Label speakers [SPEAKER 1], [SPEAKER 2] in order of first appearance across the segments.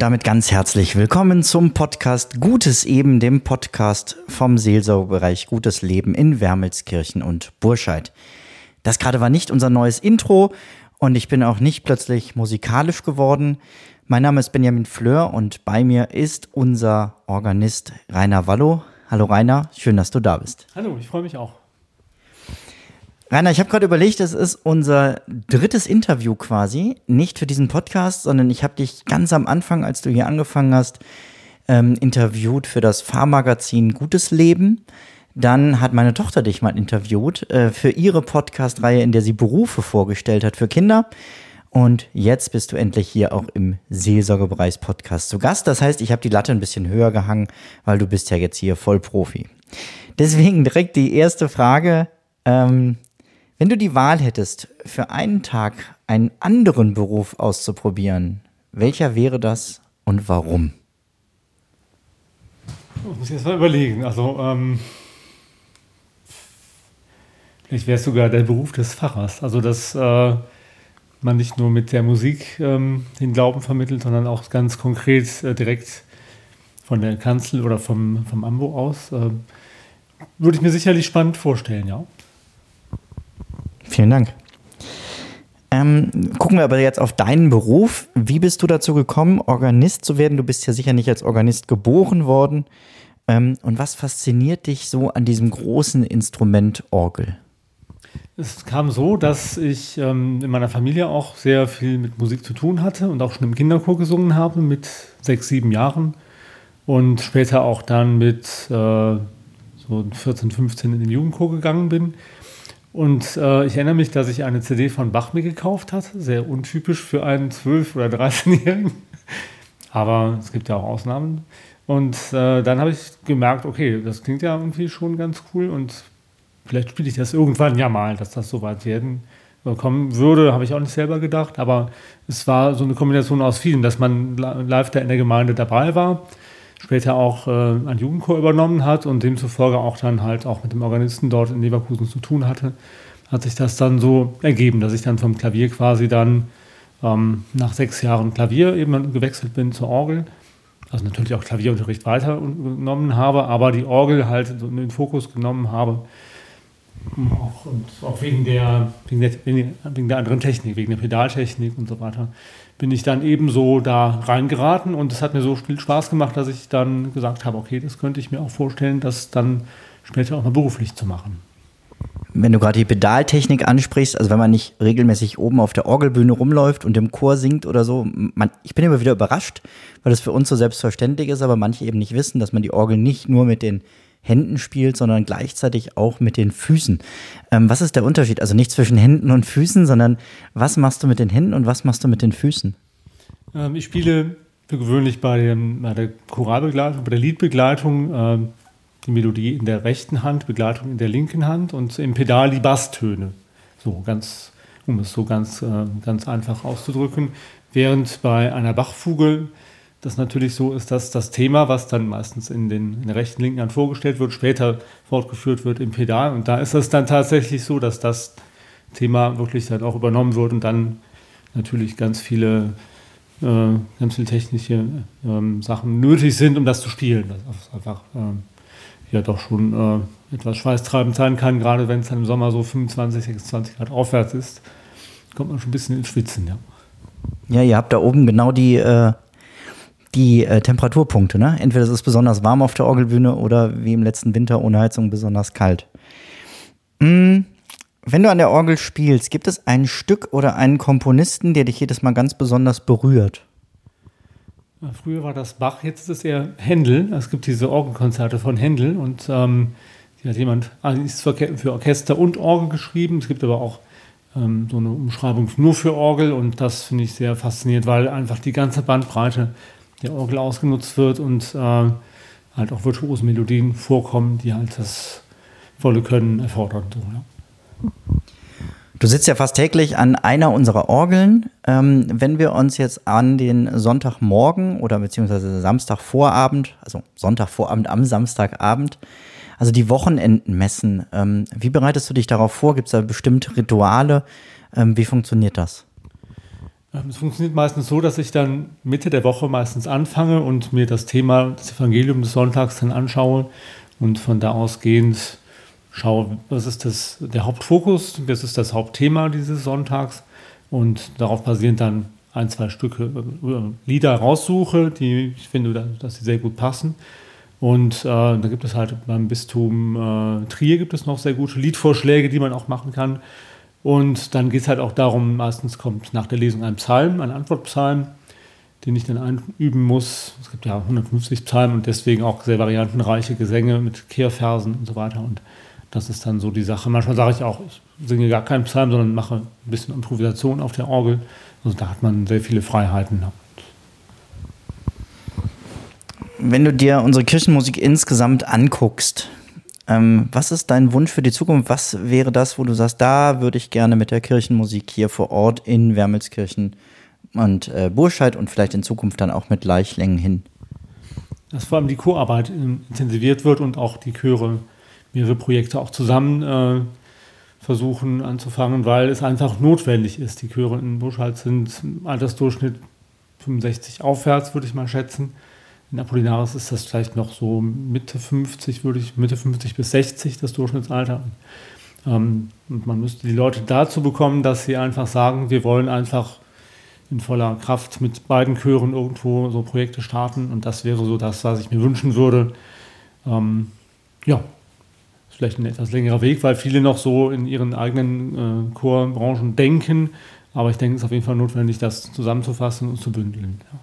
[SPEAKER 1] Und damit ganz herzlich willkommen zum Podcast Gutes Eben, dem Podcast vom Seelsorgebereich Gutes Leben in Wermelskirchen und Burscheid. Das gerade war nicht unser neues Intro und ich bin auch nicht plötzlich musikalisch geworden. Mein Name ist Benjamin Fleur und bei mir ist unser Organist Rainer Wallo. Hallo Rainer, schön, dass du da bist.
[SPEAKER 2] Hallo, ich freue mich auch.
[SPEAKER 1] Rainer, ich habe gerade überlegt, das ist unser drittes Interview quasi, nicht für diesen Podcast, sondern ich habe dich ganz am Anfang, als du hier angefangen hast, ähm, interviewt für das Fahrmagazin Gutes Leben. Dann hat meine Tochter dich mal interviewt äh, für ihre Podcast-Reihe, in der sie Berufe vorgestellt hat für Kinder. Und jetzt bist du endlich hier auch im Seelsorgebereichs-Podcast zu Gast. Das heißt, ich habe die Latte ein bisschen höher gehangen, weil du bist ja jetzt hier voll Profi. Deswegen direkt die erste Frage. Ähm, wenn du die Wahl hättest, für einen Tag einen anderen Beruf auszuprobieren, welcher wäre das und warum?
[SPEAKER 2] Ich muss jetzt mal überlegen. Also, ähm, vielleicht wäre es sogar der Beruf des Pfarrers. Also, dass äh, man nicht nur mit der Musik ähm, den Glauben vermittelt, sondern auch ganz konkret äh, direkt von der Kanzel oder vom, vom Ambo aus. Äh, würde ich mir sicherlich spannend vorstellen, ja.
[SPEAKER 1] Vielen Dank. Ähm, gucken wir aber jetzt auf deinen Beruf. Wie bist du dazu gekommen, Organist zu werden? Du bist ja sicher nicht als Organist geboren worden. Ähm, und was fasziniert dich so an diesem großen Instrument Orgel?
[SPEAKER 2] Es kam so, dass ich ähm, in meiner Familie auch sehr viel mit Musik zu tun hatte und auch schon im Kinderchor gesungen habe mit sechs, sieben Jahren und später auch dann mit äh, so 14, 15 in den Jugendchor gegangen bin. Und äh, ich erinnere mich, dass ich eine CD von Bach mir gekauft hatte, sehr untypisch für einen 12- oder 13-Jährigen. Aber es gibt ja auch Ausnahmen. Und äh, dann habe ich gemerkt, okay, das klingt ja irgendwie schon ganz cool und vielleicht spiele ich das irgendwann ja mal, dass das so weit werden äh, kommen würde, habe ich auch nicht selber gedacht. Aber es war so eine Kombination aus vielen, dass man live da in der Gemeinde dabei war später auch äh, ein Jugendchor übernommen hat und demzufolge auch dann halt auch mit dem Organisten dort in Leverkusen zu tun hatte, hat sich das dann so ergeben, dass ich dann vom Klavier quasi dann ähm, nach sechs Jahren Klavier eben gewechselt bin zur Orgel. Also natürlich auch Klavierunterricht weitergenommen habe, aber die Orgel halt in den Fokus genommen habe. Auch, und auch wegen der, wegen, der, wegen der anderen Technik, wegen der Pedaltechnik und so weiter bin ich dann ebenso da reingeraten und es hat mir so viel Spaß gemacht, dass ich dann gesagt habe, okay, das könnte ich mir auch vorstellen, das dann später auch mal beruflich zu machen.
[SPEAKER 1] Wenn du gerade die Pedaltechnik ansprichst, also wenn man nicht regelmäßig oben auf der Orgelbühne rumläuft und im Chor singt oder so, man, ich bin immer wieder überrascht, weil das für uns so selbstverständlich ist, aber manche eben nicht wissen, dass man die Orgel nicht nur mit den Händen spielt, sondern gleichzeitig auch mit den Füßen. Ähm, was ist der Unterschied? Also nicht zwischen Händen und Füßen, sondern was machst du mit den Händen und was machst du mit den Füßen?
[SPEAKER 2] Ähm, ich spiele für gewöhnlich bei, dem, bei, der Choralbegleitung, bei der Liedbegleitung äh, die Melodie in der rechten Hand, Begleitung in der linken Hand und im Pedal die Basstöne. So ganz, um es so ganz, äh, ganz einfach auszudrücken. Während bei einer Bachfuge das natürlich so ist, dass das Thema, was dann meistens in, den, in der rechten, linken Hand vorgestellt wird, später fortgeführt wird im Pedal. Und da ist es dann tatsächlich so, dass das Thema wirklich dann auch übernommen wird und dann natürlich ganz viele, äh, ganz viele technische ähm, Sachen nötig sind, um das zu spielen. Das einfach ähm, ja doch schon äh, etwas schweißtreibend sein kann, gerade wenn es dann im Sommer so 25, 26 Grad aufwärts ist, kommt man schon ein bisschen ins Schwitzen, ja.
[SPEAKER 1] Ja, ihr habt da oben genau die äh, die äh, Temperaturpunkte. Ne? Entweder es ist besonders warm auf der Orgelbühne oder wie im letzten Winter ohne Heizung besonders kalt. Mm, wenn du an der Orgel spielst, gibt es ein Stück oder einen Komponisten, der dich jedes Mal ganz besonders berührt?
[SPEAKER 2] Früher war das Bach, jetzt ist es eher Händel. Es gibt diese Orgelkonzerte von Händel und ähm, die hat jemand, also ist für Orchester und Orgel geschrieben. Es gibt aber auch ähm, so eine Umschreibung nur für Orgel und das finde ich sehr faszinierend, weil einfach die ganze Bandbreite der Orgel ausgenutzt wird und äh, halt auch virtuose Melodien vorkommen, die halt das volle Können erfordern. So, ja.
[SPEAKER 1] Du sitzt ja fast täglich an einer unserer Orgeln. Ähm, wenn wir uns jetzt an den Sonntagmorgen oder beziehungsweise Samstagvorabend, also Sonntagvorabend am Samstagabend, also die Wochenenden messen, ähm, wie bereitest du dich darauf vor? Gibt es da bestimmte Rituale? Ähm, wie funktioniert das?
[SPEAKER 2] Ähm, es funktioniert meistens so, dass ich dann Mitte der Woche meistens anfange und mir das Thema des Evangelium des Sonntags dann anschaue und von da ausgehend schaue, was ist das, der Hauptfokus, was ist das Hauptthema dieses Sonntags und darauf basierend dann ein, zwei Stücke äh, Lieder raussuche, die ich finde, dass sie sehr gut passen. Und äh, da gibt es halt beim Bistum äh, Trier gibt es noch sehr gute Liedvorschläge, die man auch machen kann. Und dann geht es halt auch darum, meistens kommt nach der Lesung ein Psalm, ein Antwortpsalm, den ich dann einüben muss. Es gibt ja 150 Psalmen und deswegen auch sehr variantenreiche Gesänge mit Kehrversen und so weiter. Und das ist dann so die Sache. Manchmal sage ich auch, ich singe gar keinen Psalm, sondern mache ein bisschen Improvisation auf der Orgel. Also da hat man sehr viele Freiheiten.
[SPEAKER 1] Wenn du dir unsere Kirchenmusik insgesamt anguckst, ähm, was ist dein Wunsch für die Zukunft? Was wäre das, wo du sagst, da würde ich gerne mit der Kirchenmusik hier vor Ort in Wermelskirchen und äh, Burscheid und vielleicht in Zukunft dann auch mit Leichlängen hin?
[SPEAKER 2] Dass vor allem die Chorarbeit intensiviert wird und auch die Chöre mehrere Projekte auch zusammen äh, versuchen anzufangen, weil es einfach notwendig ist. Die Chöre in Burscheid sind im Altersdurchschnitt 65 aufwärts, würde ich mal schätzen. In Apollinaris ist das vielleicht noch so Mitte 50, würde ich, Mitte 50 bis 60, das Durchschnittsalter. Ähm, und man müsste die Leute dazu bekommen, dass sie einfach sagen, wir wollen einfach in voller Kraft mit beiden Chören irgendwo so Projekte starten. Und das wäre so das, was ich mir wünschen würde. Ähm, ja, ist vielleicht ein etwas längerer Weg, weil viele noch so in ihren eigenen äh, Chorbranchen denken. Aber ich denke, es ist auf jeden Fall notwendig, das zusammenzufassen und zu bündeln. Ja.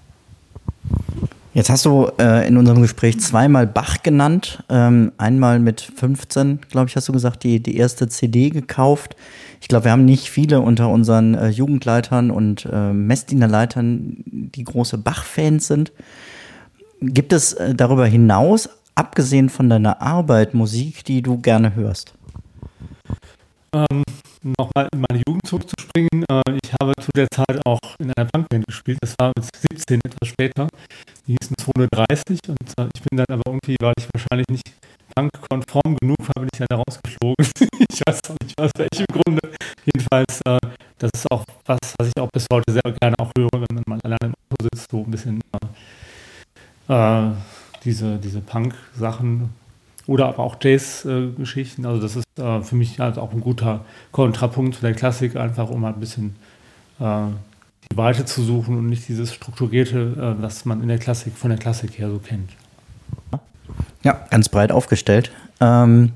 [SPEAKER 1] Jetzt hast du äh, in unserem Gespräch zweimal Bach genannt. Ähm, einmal mit 15, glaube ich, hast du gesagt, die, die erste CD gekauft. Ich glaube, wir haben nicht viele unter unseren äh, Jugendleitern und äh, Messdienerleitern, die große Bach-Fans sind. Gibt es äh, darüber hinaus, abgesehen von deiner Arbeit, Musik, die du gerne hörst?
[SPEAKER 2] Ähm, Nochmal in meine Jugend zurückzuspringen. Äh, ich habe zu der Zeit auch in einer Punkband gespielt. Das war mit 17 etwas später. Die hießen Zone 30 und äh, ich bin dann aber irgendwie, weil ich wahrscheinlich nicht punkkonform genug war, bin ich dann rausgeflogen. ich weiß auch nicht aus welchem Grunde. Jedenfalls, äh, das ist auch was, was ich auch bis heute sehr gerne auch höre, wenn man mal alleine im Auto sitzt, so ein bisschen äh, diese, diese Punk-Sachen oder aber auch Jazz-Geschichten. also das ist äh, für mich halt auch ein guter Kontrapunkt zu der Klassik, einfach um halt ein bisschen äh, die Weite zu suchen und nicht dieses Strukturierte, äh, was man in der Klassik von der Klassik her so kennt.
[SPEAKER 1] Ja, ganz breit aufgestellt. Ähm,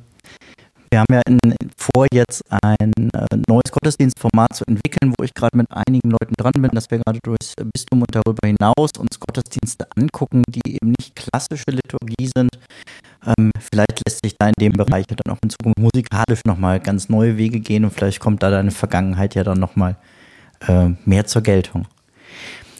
[SPEAKER 1] wir haben ja in, vor, jetzt ein äh, neues Gottesdienstformat zu entwickeln, wo ich gerade mit einigen Leuten dran bin, dass wir gerade durchs Bistum und darüber hinaus uns Gottesdienste angucken, die eben nicht klassische Liturgie sind. Ähm, vielleicht lässt sich da in dem Bereich dann auch in Zukunft musikalisch nochmal ganz neue Wege gehen und vielleicht kommt da deine Vergangenheit ja dann nochmal äh, mehr zur Geltung.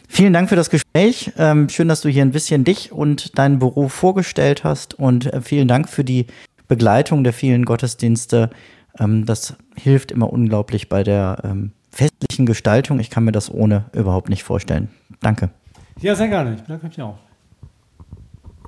[SPEAKER 1] Vielen Dank für das Gespräch. Ähm, schön, dass du hier ein bisschen dich und deinen Beruf vorgestellt hast und äh, vielen Dank für die Begleitung der vielen Gottesdienste. Ähm, das hilft immer unglaublich bei der ähm, festlichen Gestaltung. Ich kann mir das ohne überhaupt nicht vorstellen. Danke.
[SPEAKER 2] Ja, sehr gerne. Ich bedanke mich auch.